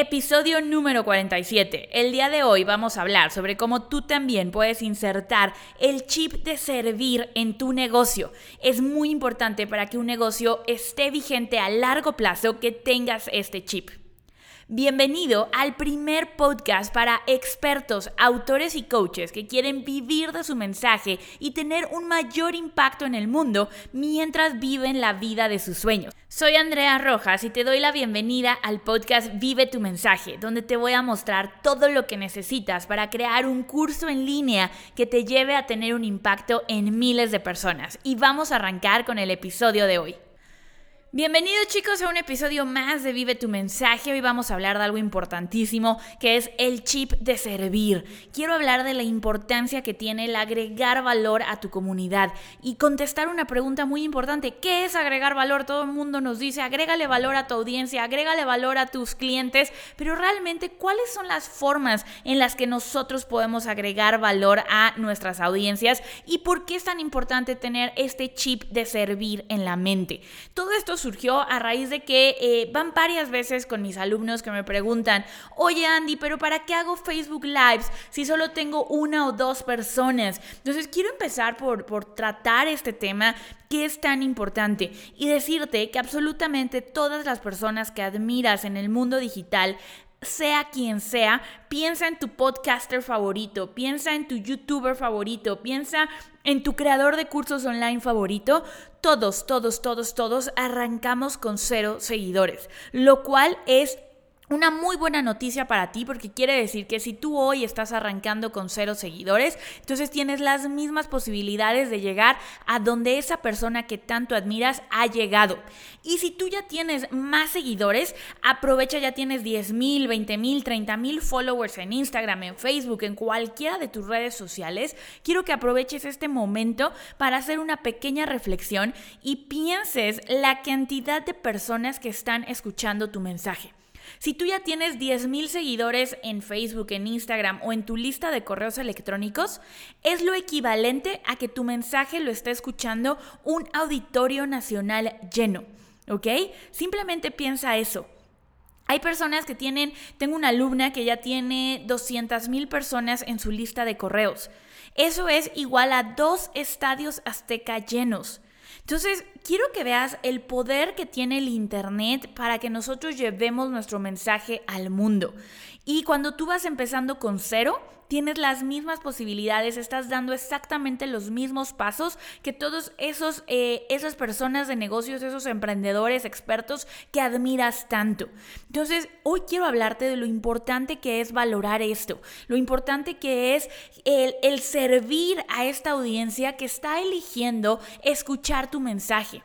Episodio número 47. El día de hoy vamos a hablar sobre cómo tú también puedes insertar el chip de servir en tu negocio. Es muy importante para que un negocio esté vigente a largo plazo que tengas este chip. Bienvenido al primer podcast para expertos, autores y coaches que quieren vivir de su mensaje y tener un mayor impacto en el mundo mientras viven la vida de sus sueños. Soy Andrea Rojas y te doy la bienvenida al podcast Vive tu mensaje, donde te voy a mostrar todo lo que necesitas para crear un curso en línea que te lleve a tener un impacto en miles de personas. Y vamos a arrancar con el episodio de hoy. Bienvenidos chicos a un episodio más de Vive tu mensaje. Hoy vamos a hablar de algo importantísimo que es el chip de servir. Quiero hablar de la importancia que tiene el agregar valor a tu comunidad y contestar una pregunta muy importante. ¿Qué es agregar valor? Todo el mundo nos dice, agrégale valor a tu audiencia, agrégale valor a tus clientes, pero realmente cuáles son las formas en las que nosotros podemos agregar valor a nuestras audiencias y por qué es tan importante tener este chip de servir en la mente. Todo esto surgió a raíz de que eh, van varias veces con mis alumnos que me preguntan, oye Andy, pero ¿para qué hago Facebook Lives si solo tengo una o dos personas? Entonces quiero empezar por, por tratar este tema que es tan importante y decirte que absolutamente todas las personas que admiras en el mundo digital sea quien sea, piensa en tu podcaster favorito, piensa en tu youtuber favorito, piensa en tu creador de cursos online favorito. Todos, todos, todos, todos arrancamos con cero seguidores, lo cual es una muy buena noticia para ti porque quiere decir que si tú hoy estás arrancando con cero seguidores, entonces tienes las mismas posibilidades de llegar a donde esa persona que tanto admiras ha llegado. Y si tú ya tienes más seguidores, aprovecha, ya tienes 10 mil, 20 mil, 30 mil followers en Instagram, en Facebook, en cualquiera de tus redes sociales. Quiero que aproveches este momento para hacer una pequeña reflexión y pienses la cantidad de personas que están escuchando tu mensaje. Si tú ya tienes 10.000 seguidores en Facebook, en Instagram o en tu lista de correos electrónicos, es lo equivalente a que tu mensaje lo esté escuchando un auditorio nacional lleno. ¿Ok? Simplemente piensa eso. Hay personas que tienen, tengo una alumna que ya tiene 200 mil personas en su lista de correos. Eso es igual a dos estadios azteca llenos. Entonces, quiero que veas el poder que tiene el Internet para que nosotros llevemos nuestro mensaje al mundo. Y cuando tú vas empezando con cero, tienes las mismas posibilidades, estás dando exactamente los mismos pasos que todos esos, eh, esas personas de negocios, esos emprendedores, expertos que admiras tanto. Entonces, hoy quiero hablarte de lo importante que es valorar esto, lo importante que es el, el servir a esta audiencia que está eligiendo escuchar tu mensaje.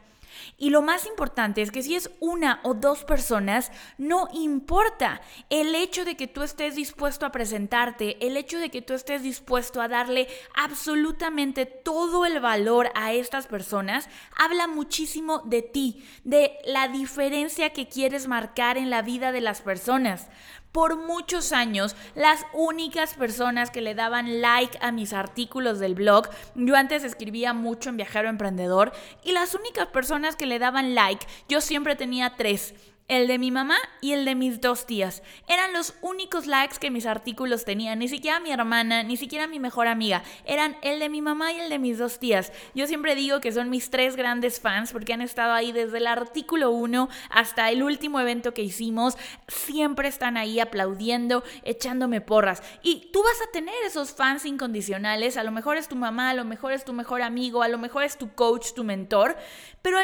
Y lo más importante es que si es una o dos personas, no importa. El hecho de que tú estés dispuesto a presentarte, el hecho de que tú estés dispuesto a darle absolutamente todo el valor a estas personas, habla muchísimo de ti, de la diferencia que quieres marcar en la vida de las personas por muchos años las únicas personas que le daban like a mis artículos del blog. Yo antes escribía mucho en Viajero Emprendedor y las únicas personas que le daban like, yo siempre tenía tres el de mi mamá y el de mis dos tías. Eran los únicos likes que mis artículos tenían. Ni siquiera mi hermana, ni siquiera mi mejor amiga. Eran el de mi mamá y el de mis dos tías. Yo siempre digo que son mis tres grandes fans porque han estado ahí desde el artículo 1 hasta el último evento que hicimos. Siempre están ahí aplaudiendo, echándome porras. Y tú vas a tener esos fans incondicionales. A lo mejor es tu mamá, a lo mejor es tu mejor amigo, a lo mejor es tu coach, tu mentor. Pero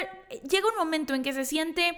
llega un momento en que se siente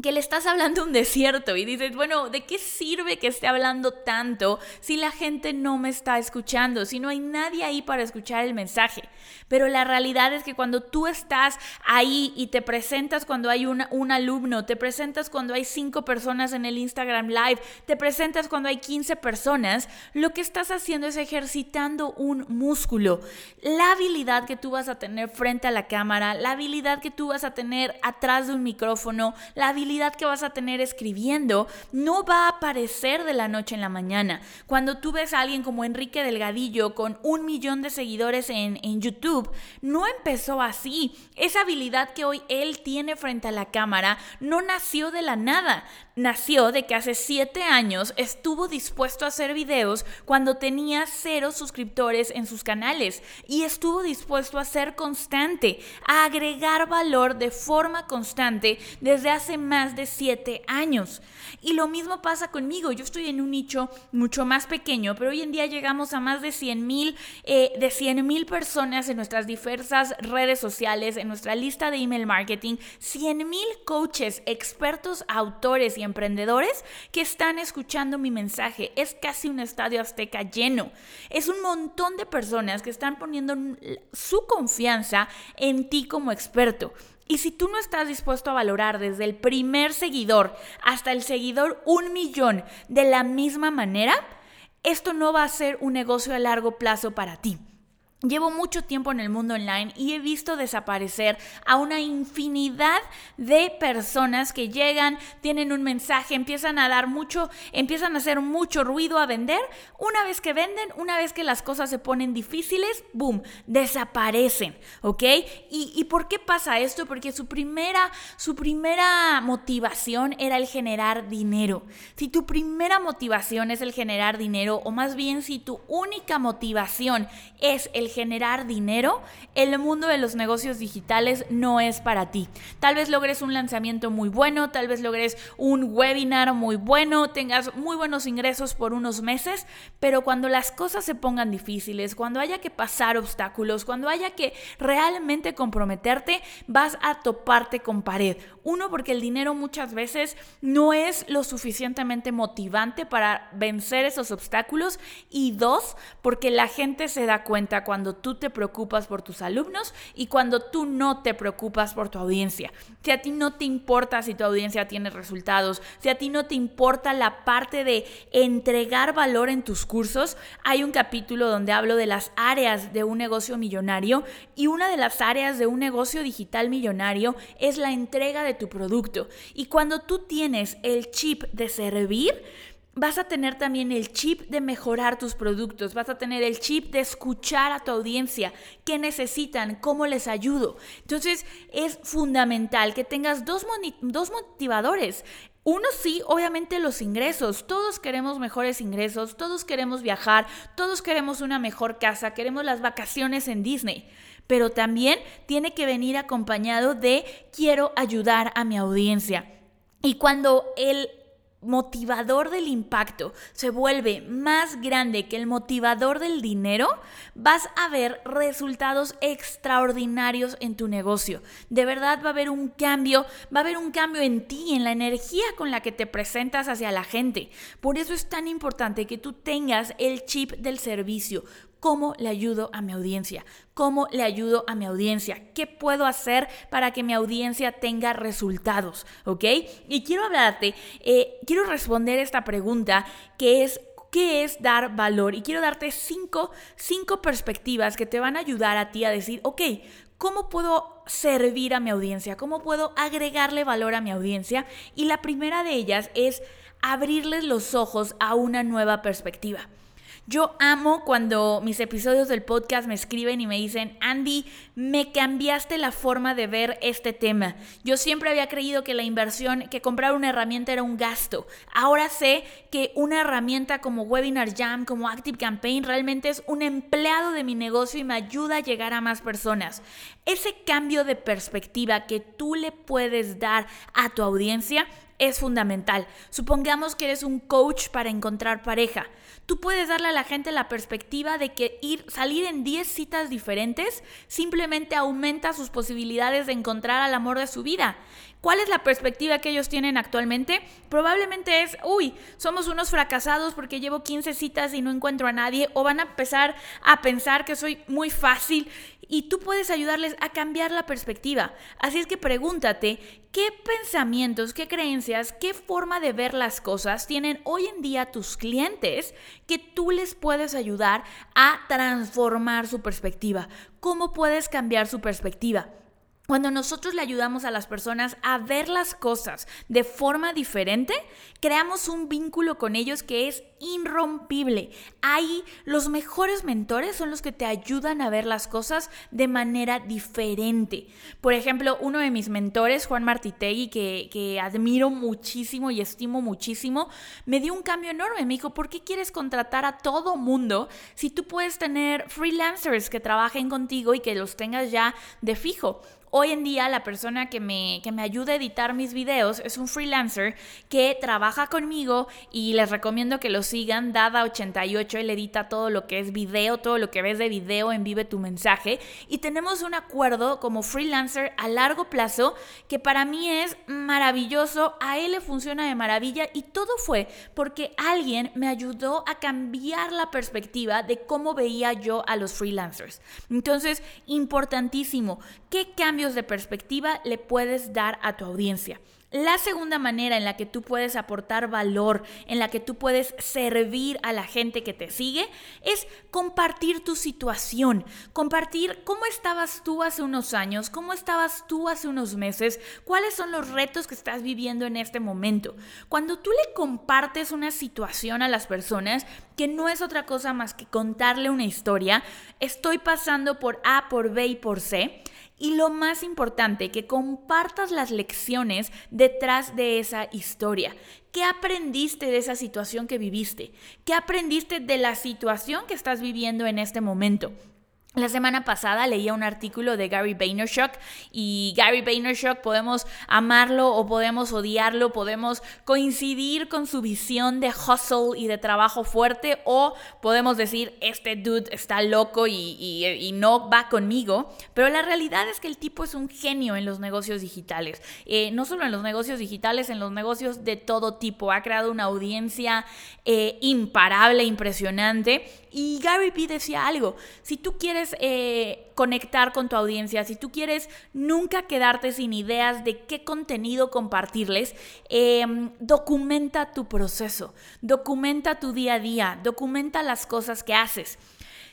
que le estás hablando un desierto y dices, bueno, ¿de qué sirve que esté hablando tanto si la gente no me está escuchando, si no hay nadie ahí para escuchar el mensaje? Pero la realidad es que cuando tú estás ahí y te presentas cuando hay un alumno, te presentas cuando hay cinco personas en el Instagram Live, te presentas cuando hay 15 personas, lo que estás haciendo es ejercitando un músculo. La habilidad que tú vas a tener frente a la cámara, la habilidad que tú vas a tener atrás de un micrófono, la habilidad habilidad que vas a tener escribiendo no va a aparecer de la noche en la mañana. Cuando tú ves a alguien como Enrique Delgadillo con un millón de seguidores en, en YouTube, no empezó así. Esa habilidad que hoy él tiene frente a la cámara no nació de la nada nació de que hace siete años estuvo dispuesto a hacer videos cuando tenía cero suscriptores en sus canales y estuvo dispuesto a ser constante, a agregar valor de forma constante desde hace más de siete años. Y lo mismo pasa conmigo, yo estoy en un nicho mucho más pequeño, pero hoy en día llegamos a más de 100 mil eh, de 100 mil personas en nuestras diversas redes sociales, en nuestra lista de email marketing, 100 mil coaches, expertos, autores y emprendedores que están escuchando mi mensaje. Es casi un estadio azteca lleno. Es un montón de personas que están poniendo su confianza en ti como experto. Y si tú no estás dispuesto a valorar desde el primer seguidor hasta el seguidor un millón de la misma manera, esto no va a ser un negocio a largo plazo para ti. Llevo mucho tiempo en el mundo online y he visto desaparecer a una infinidad de personas que llegan, tienen un mensaje, empiezan a dar mucho, empiezan a hacer mucho ruido a vender. Una vez que venden, una vez que las cosas se ponen difíciles, ¡boom!, desaparecen, ¿ok? ¿Y, y por qué pasa esto? Porque su primera, su primera motivación era el generar dinero. Si tu primera motivación es el generar dinero, o más bien si tu única motivación es el generar dinero, el mundo de los negocios digitales no es para ti. Tal vez logres un lanzamiento muy bueno, tal vez logres un webinar muy bueno, tengas muy buenos ingresos por unos meses, pero cuando las cosas se pongan difíciles, cuando haya que pasar obstáculos, cuando haya que realmente comprometerte, vas a toparte con pared. Uno, porque el dinero muchas veces no es lo suficientemente motivante para vencer esos obstáculos. Y dos, porque la gente se da cuenta cuando tú te preocupas por tus alumnos y cuando tú no te preocupas por tu audiencia. Si a ti no te importa si tu audiencia tiene resultados, si a ti no te importa la parte de entregar valor en tus cursos, hay un capítulo donde hablo de las áreas de un negocio millonario y una de las áreas de un negocio digital millonario es la entrega de tu producto. Y cuando tú tienes el chip de servir, vas a tener también el chip de mejorar tus productos, vas a tener el chip de escuchar a tu audiencia, qué necesitan, cómo les ayudo. Entonces es fundamental que tengas dos, dos motivadores. Uno sí, obviamente los ingresos. Todos queremos mejores ingresos, todos queremos viajar, todos queremos una mejor casa, queremos las vacaciones en Disney pero también tiene que venir acompañado de quiero ayudar a mi audiencia. Y cuando el motivador del impacto se vuelve más grande que el motivador del dinero, vas a ver resultados extraordinarios en tu negocio. De verdad va a haber un cambio, va a haber un cambio en ti, en la energía con la que te presentas hacia la gente. Por eso es tan importante que tú tengas el chip del servicio. ¿Cómo le ayudo a mi audiencia? ¿Cómo le ayudo a mi audiencia? ¿Qué puedo hacer para que mi audiencia tenga resultados? ¿Ok? Y quiero hablarte, eh, quiero responder esta pregunta que es qué es dar valor. Y quiero darte cinco, cinco perspectivas que te van a ayudar a ti a decir, ok, ¿cómo puedo servir a mi audiencia? ¿Cómo puedo agregarle valor a mi audiencia? Y la primera de ellas es abrirles los ojos a una nueva perspectiva. Yo amo cuando mis episodios del podcast me escriben y me dicen, Andy, me cambiaste la forma de ver este tema. Yo siempre había creído que la inversión, que comprar una herramienta era un gasto. Ahora sé que una herramienta como Webinar Jam, como Active Campaign, realmente es un empleado de mi negocio y me ayuda a llegar a más personas. Ese cambio de perspectiva que tú le puedes dar a tu audiencia es fundamental. Supongamos que eres un coach para encontrar pareja. Tú puedes darle a la gente la perspectiva de que ir salir en 10 citas diferentes simplemente aumenta sus posibilidades de encontrar al amor de su vida. ¿Cuál es la perspectiva que ellos tienen actualmente? Probablemente es, uy, somos unos fracasados porque llevo 15 citas y no encuentro a nadie, o van a empezar a pensar que soy muy fácil y tú puedes ayudarles a cambiar la perspectiva. Así es que pregúntate, ¿qué pensamientos, qué creencias, qué forma de ver las cosas tienen hoy en día tus clientes que tú les puedes ayudar a transformar su perspectiva? ¿Cómo puedes cambiar su perspectiva? Cuando nosotros le ayudamos a las personas a ver las cosas de forma diferente, creamos un vínculo con ellos que es irrompible. Ahí los mejores mentores son los que te ayudan a ver las cosas de manera diferente. Por ejemplo, uno de mis mentores, Juan Martitegui, que, que admiro muchísimo y estimo muchísimo, me dio un cambio enorme. Me dijo, ¿por qué quieres contratar a todo mundo si tú puedes tener freelancers que trabajen contigo y que los tengas ya de fijo? Hoy en día la persona que me, que me ayuda a editar mis videos es un freelancer que trabaja conmigo y les recomiendo que lo sigan. Dada88, él edita todo lo que es video, todo lo que ves de video en Vive tu mensaje. Y tenemos un acuerdo como freelancer a largo plazo que para mí es maravilloso. A él le funciona de maravilla y todo fue porque alguien me ayudó a cambiar la perspectiva de cómo veía yo a los freelancers. Entonces, importantísimo, ¿qué cambia? de perspectiva le puedes dar a tu audiencia. La segunda manera en la que tú puedes aportar valor, en la que tú puedes servir a la gente que te sigue, es compartir tu situación, compartir cómo estabas tú hace unos años, cómo estabas tú hace unos meses, cuáles son los retos que estás viviendo en este momento. Cuando tú le compartes una situación a las personas, que no es otra cosa más que contarle una historia, estoy pasando por A, por B y por C, y lo más importante, que compartas las lecciones detrás de esa historia. ¿Qué aprendiste de esa situación que viviste? ¿Qué aprendiste de la situación que estás viviendo en este momento? La semana pasada leía un artículo de Gary Vaynerchuk y Gary Vaynerchuk podemos amarlo o podemos odiarlo, podemos coincidir con su visión de hustle y de trabajo fuerte o podemos decir este dude está loco y, no va conmigo, pero la realidad es que el tipo es un genio en los negocios digitales, eh, no solo en los negocios digitales, en los negocios de todo tipo, ha creado una audiencia eh, imparable, impresionante y Gary Vee decía algo, si tú quieres eh, conectar con tu audiencia, si tú quieres nunca quedarte sin ideas de qué contenido compartirles, em, documenta tu proceso, documenta tu día a día, documenta las cosas que haces.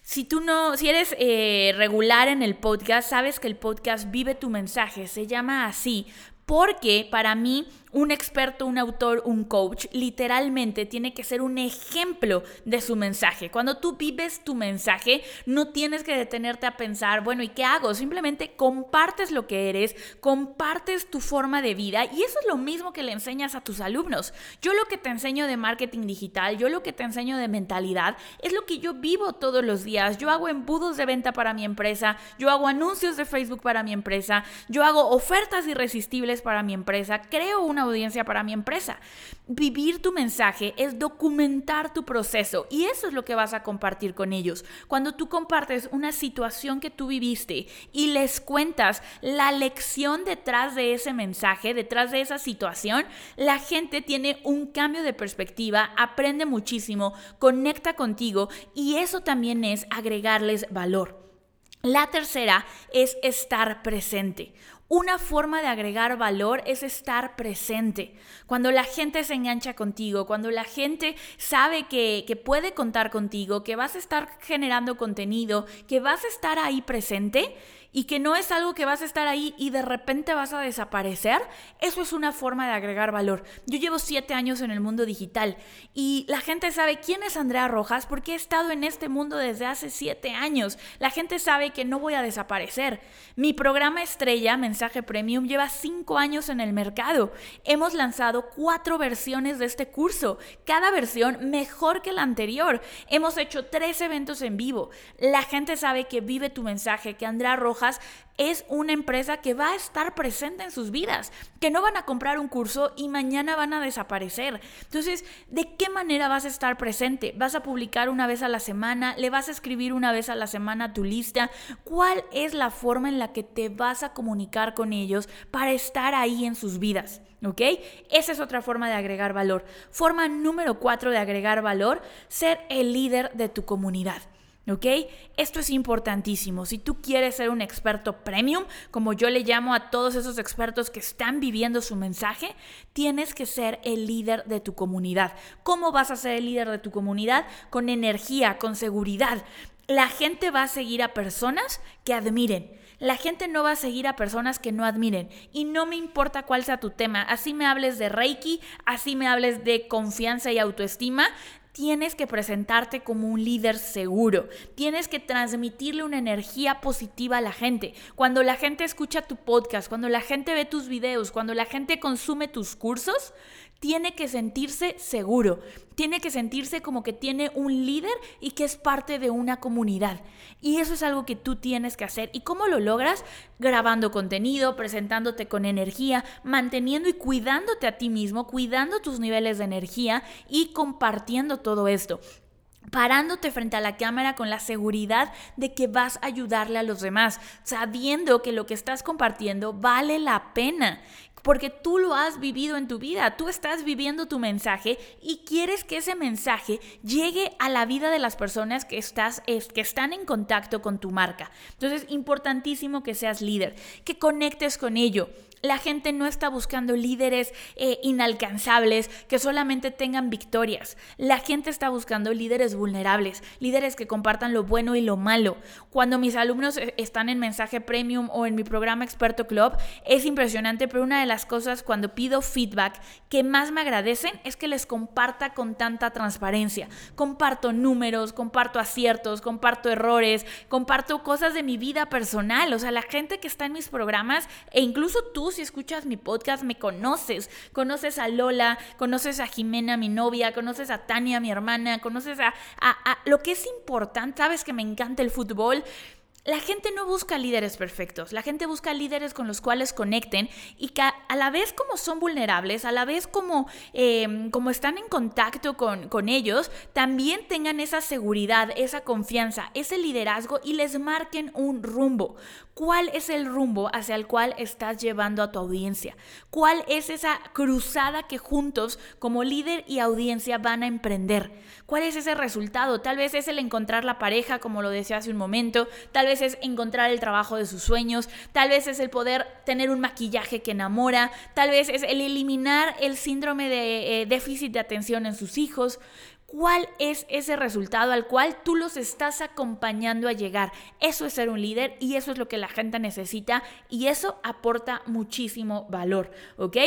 Si tú no, si eres eh, regular en el podcast, sabes que el podcast Vive tu mensaje, se llama así, porque para mí un experto, un autor, un coach, literalmente tiene que ser un ejemplo de su mensaje. Cuando tú vives tu mensaje, no tienes que detenerte a pensar, bueno, ¿y qué hago? Simplemente compartes lo que eres, compartes tu forma de vida y eso es lo mismo que le enseñas a tus alumnos. Yo lo que te enseño de marketing digital, yo lo que te enseño de mentalidad, es lo que yo vivo todos los días. Yo hago embudos de venta para mi empresa, yo hago anuncios de Facebook para mi empresa, yo hago ofertas irresistibles para mi empresa, creo una audiencia para mi empresa. Vivir tu mensaje es documentar tu proceso y eso es lo que vas a compartir con ellos. Cuando tú compartes una situación que tú viviste y les cuentas la lección detrás de ese mensaje, detrás de esa situación, la gente tiene un cambio de perspectiva, aprende muchísimo, conecta contigo y eso también es agregarles valor. La tercera es estar presente. Una forma de agregar valor es estar presente. Cuando la gente se engancha contigo, cuando la gente sabe que, que, puede contar contigo, que vas a estar generando contenido, que vas a estar ahí presente, y que no es algo que vas a estar ahí y de repente vas a desaparecer, eso es una forma de agregar valor. Yo llevo siete años en el mundo digital y la gente sabe quién es Andrea Rojas porque he estado en este mundo desde hace siete años. La gente sabe que no voy a desaparecer. Mi programa estrella, Mensaje Premium, lleva cinco años en el mercado. Hemos lanzado cuatro versiones de este curso, cada versión mejor que la anterior. Hemos hecho tres eventos en vivo. La gente sabe que vive tu mensaje, que Andrea Rojas es una empresa que va a estar presente en sus vidas, que no van a comprar un curso y mañana van a desaparecer. Entonces, ¿de qué manera vas a estar presente? ¿Vas a publicar una vez a la semana? ¿Le vas a escribir una vez a la semana tu lista? ¿Cuál es la forma en la que te vas a comunicar con ellos para estar ahí en sus vidas? ¿Ok? Esa es otra forma de agregar valor. Forma número cuatro de agregar valor, ser el líder de tu comunidad. ¿Ok? Esto es importantísimo. Si tú quieres ser un experto premium, como yo le llamo a todos esos expertos que están viviendo su mensaje, tienes que ser el líder de tu comunidad. ¿Cómo vas a ser el líder de tu comunidad? Con energía, con seguridad. La gente va a seguir a personas que admiren. La gente no va a seguir a personas que no admiren. Y no me importa cuál sea tu tema. Así me hables de Reiki, así me hables de confianza y autoestima tienes que presentarte como un líder seguro, tienes que transmitirle una energía positiva a la gente. Cuando la gente escucha tu podcast, cuando la gente ve tus videos, cuando la gente consume tus cursos, tiene que sentirse seguro, tiene que sentirse como que tiene un líder y que es parte de una comunidad. Y eso es algo que tú tienes que hacer. ¿Y cómo lo logras? Grabando contenido, presentándote con energía, manteniendo y cuidándote a ti mismo, cuidando tus niveles de energía y compartiendo todo esto parándote frente a la cámara con la seguridad de que vas a ayudarle a los demás, sabiendo que lo que estás compartiendo vale la pena, porque tú lo has vivido en tu vida, tú estás viviendo tu mensaje y quieres que ese mensaje llegue a la vida de las personas que, estás, que están en contacto con tu marca. Entonces, importantísimo que seas líder, que conectes con ello, la gente no está buscando líderes eh, inalcanzables que solamente tengan victorias. La gente está buscando líderes vulnerables, líderes que compartan lo bueno y lo malo. Cuando mis alumnos eh, están en mensaje premium o en mi programa Experto Club, es impresionante, pero una de las cosas cuando pido feedback que más me agradecen es que les comparta con tanta transparencia. Comparto números, comparto aciertos, comparto errores, comparto cosas de mi vida personal. O sea, la gente que está en mis programas e incluso tú si escuchas mi podcast me conoces. Conoces a Lola, conoces a Jimena, mi novia, conoces a Tania, mi hermana, conoces a, a lo que es importante. Sabes que me encanta el fútbol. La gente no busca líderes perfectos, la gente busca líderes con los cuales conecten y que a la vez como son vulnerables, a la vez como, em, como están en contacto con, con ellos, también tengan esa seguridad, esa confianza, ese liderazgo y les marquen un rumbo. ¿Cuál es el rumbo hacia el cual estás llevando a tu audiencia? ¿Cuál es esa cruzada que juntos como líder y audiencia van a emprender? ¿Cuál es ese resultado? Tal vez es el encontrar la pareja, como lo decía hace un momento, tal vez es encontrar el trabajo de sus sueños, tal vez es el poder tener un maquillaje que enamora, tal vez es el eliminar el síndrome de eh, déficit de atención en sus hijos cuál es ese resultado al cual tú los estás acompañando a llegar. Eso es ser un líder y eso es lo que la gente necesita y eso aporta muchísimo valor, ¿ok?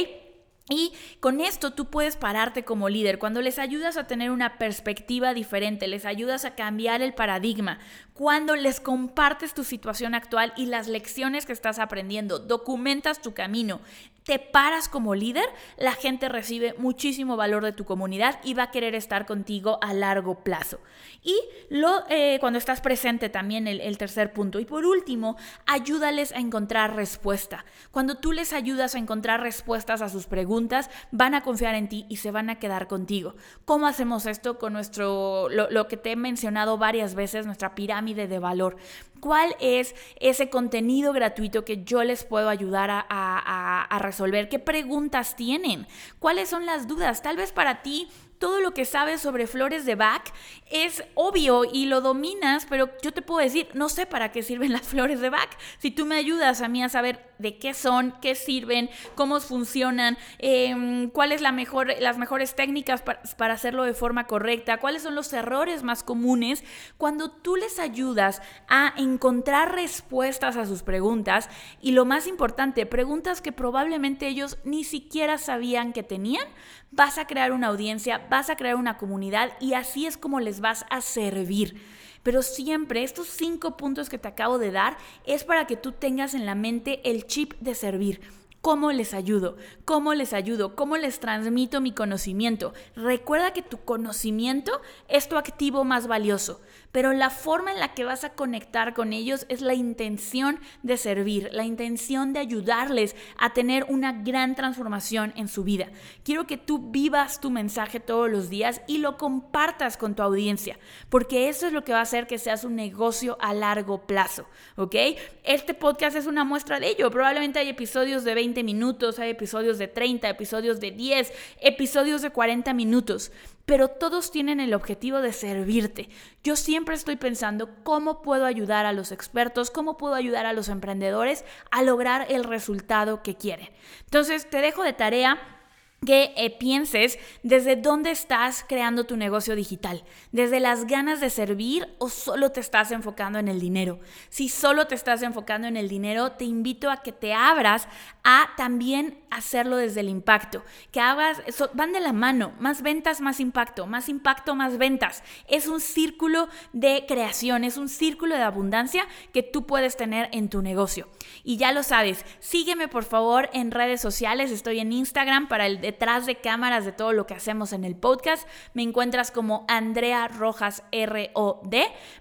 Y con esto tú puedes pararte como líder cuando les ayudas a tener una perspectiva diferente, les ayudas a cambiar el paradigma, cuando les compartes tu situación actual y las lecciones que estás aprendiendo, documentas tu camino, te paras como líder, la gente recibe muchísimo valor de tu comunidad y va a querer estar contigo a largo plazo. Y lo, eh, cuando estás presente también el, el tercer punto. Y por último, ayúdales a encontrar respuesta. Cuando tú les ayudas a encontrar respuestas a sus preguntas, van a confiar en ti y se van a quedar contigo. ¿Cómo hacemos esto con nuestro, lo, lo que te he mencionado varias veces, nuestra pirámide de valor? ¿Cuál es ese contenido gratuito que yo les puedo ayudar a, a, resolver? ¿Qué preguntas tienen? ¿Cuáles son las dudas? Tal vez para ti todo lo que sabes sobre flores de Bach es obvio y lo dominas, pero yo te puedo decir, no sé para qué sirven las flores de Bach. Si tú me ayudas a mí a saber de qué son, qué sirven, cómo funcionan, eh, cuáles la mejor, las mejores técnicas para hacerlo de forma correcta, cuáles son los errores más comunes, cuando tú les ayudas a encontrar respuestas a sus preguntas y lo más importante, preguntas que probablemente ellos ni siquiera sabían que tenían, vas a crear una audiencia, vas a crear una comunidad y así es como les vas a servir. Pero siempre estos cinco puntos que te acabo de dar es para que tú tengas en la mente el chip de servir. ¿Cómo les ayudo? ¿Cómo les ayudo? ¿Cómo les transmito mi conocimiento? Recuerda que tu conocimiento es tu activo más valioso pero la forma en la que vas a conectar con ellos es la intención de servir, la intención de ayudarles a tener una gran transformación en su vida. Quiero que tú vivas tu mensaje todos los días y lo compartas con tu audiencia, porque eso es lo que va a hacer que seas un negocio a largo plazo, ¿ok? Este podcast es una muestra de ello. Probablemente hay episodios de 20 minutos, hay episodios de 30, episodios de 10, episodios de 40 minutos pero todos tienen el objetivo de servirte. Yo siempre estoy pensando cómo puedo ayudar a los expertos, cómo puedo ayudar a los emprendedores a lograr el resultado que quieren. Entonces, te dejo de tarea que eh, pienses desde dónde estás creando tu negocio digital, desde las ganas de servir o solo te estás enfocando en el dinero. Si solo te estás enfocando en el dinero, te invito a que te abras a también hacerlo desde el impacto, que hagas, van de la mano, más ventas, más impacto, más impacto, más ventas. Es un círculo de creación, es un círculo de abundancia que tú puedes tener en tu negocio. Y ya lo sabes, sígueme por favor en redes sociales, estoy en Instagram para el detrás de cámaras de todo lo que hacemos en el podcast. Me encuentras como Andrea Rojas ROD.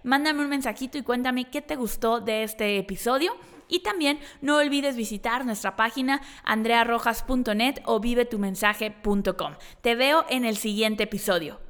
Mándame un mensajito y cuéntame qué te gustó de este episodio. Y también no olvides visitar nuestra página andrearrojas.net o vivetumensaje.com. Te veo en el siguiente episodio.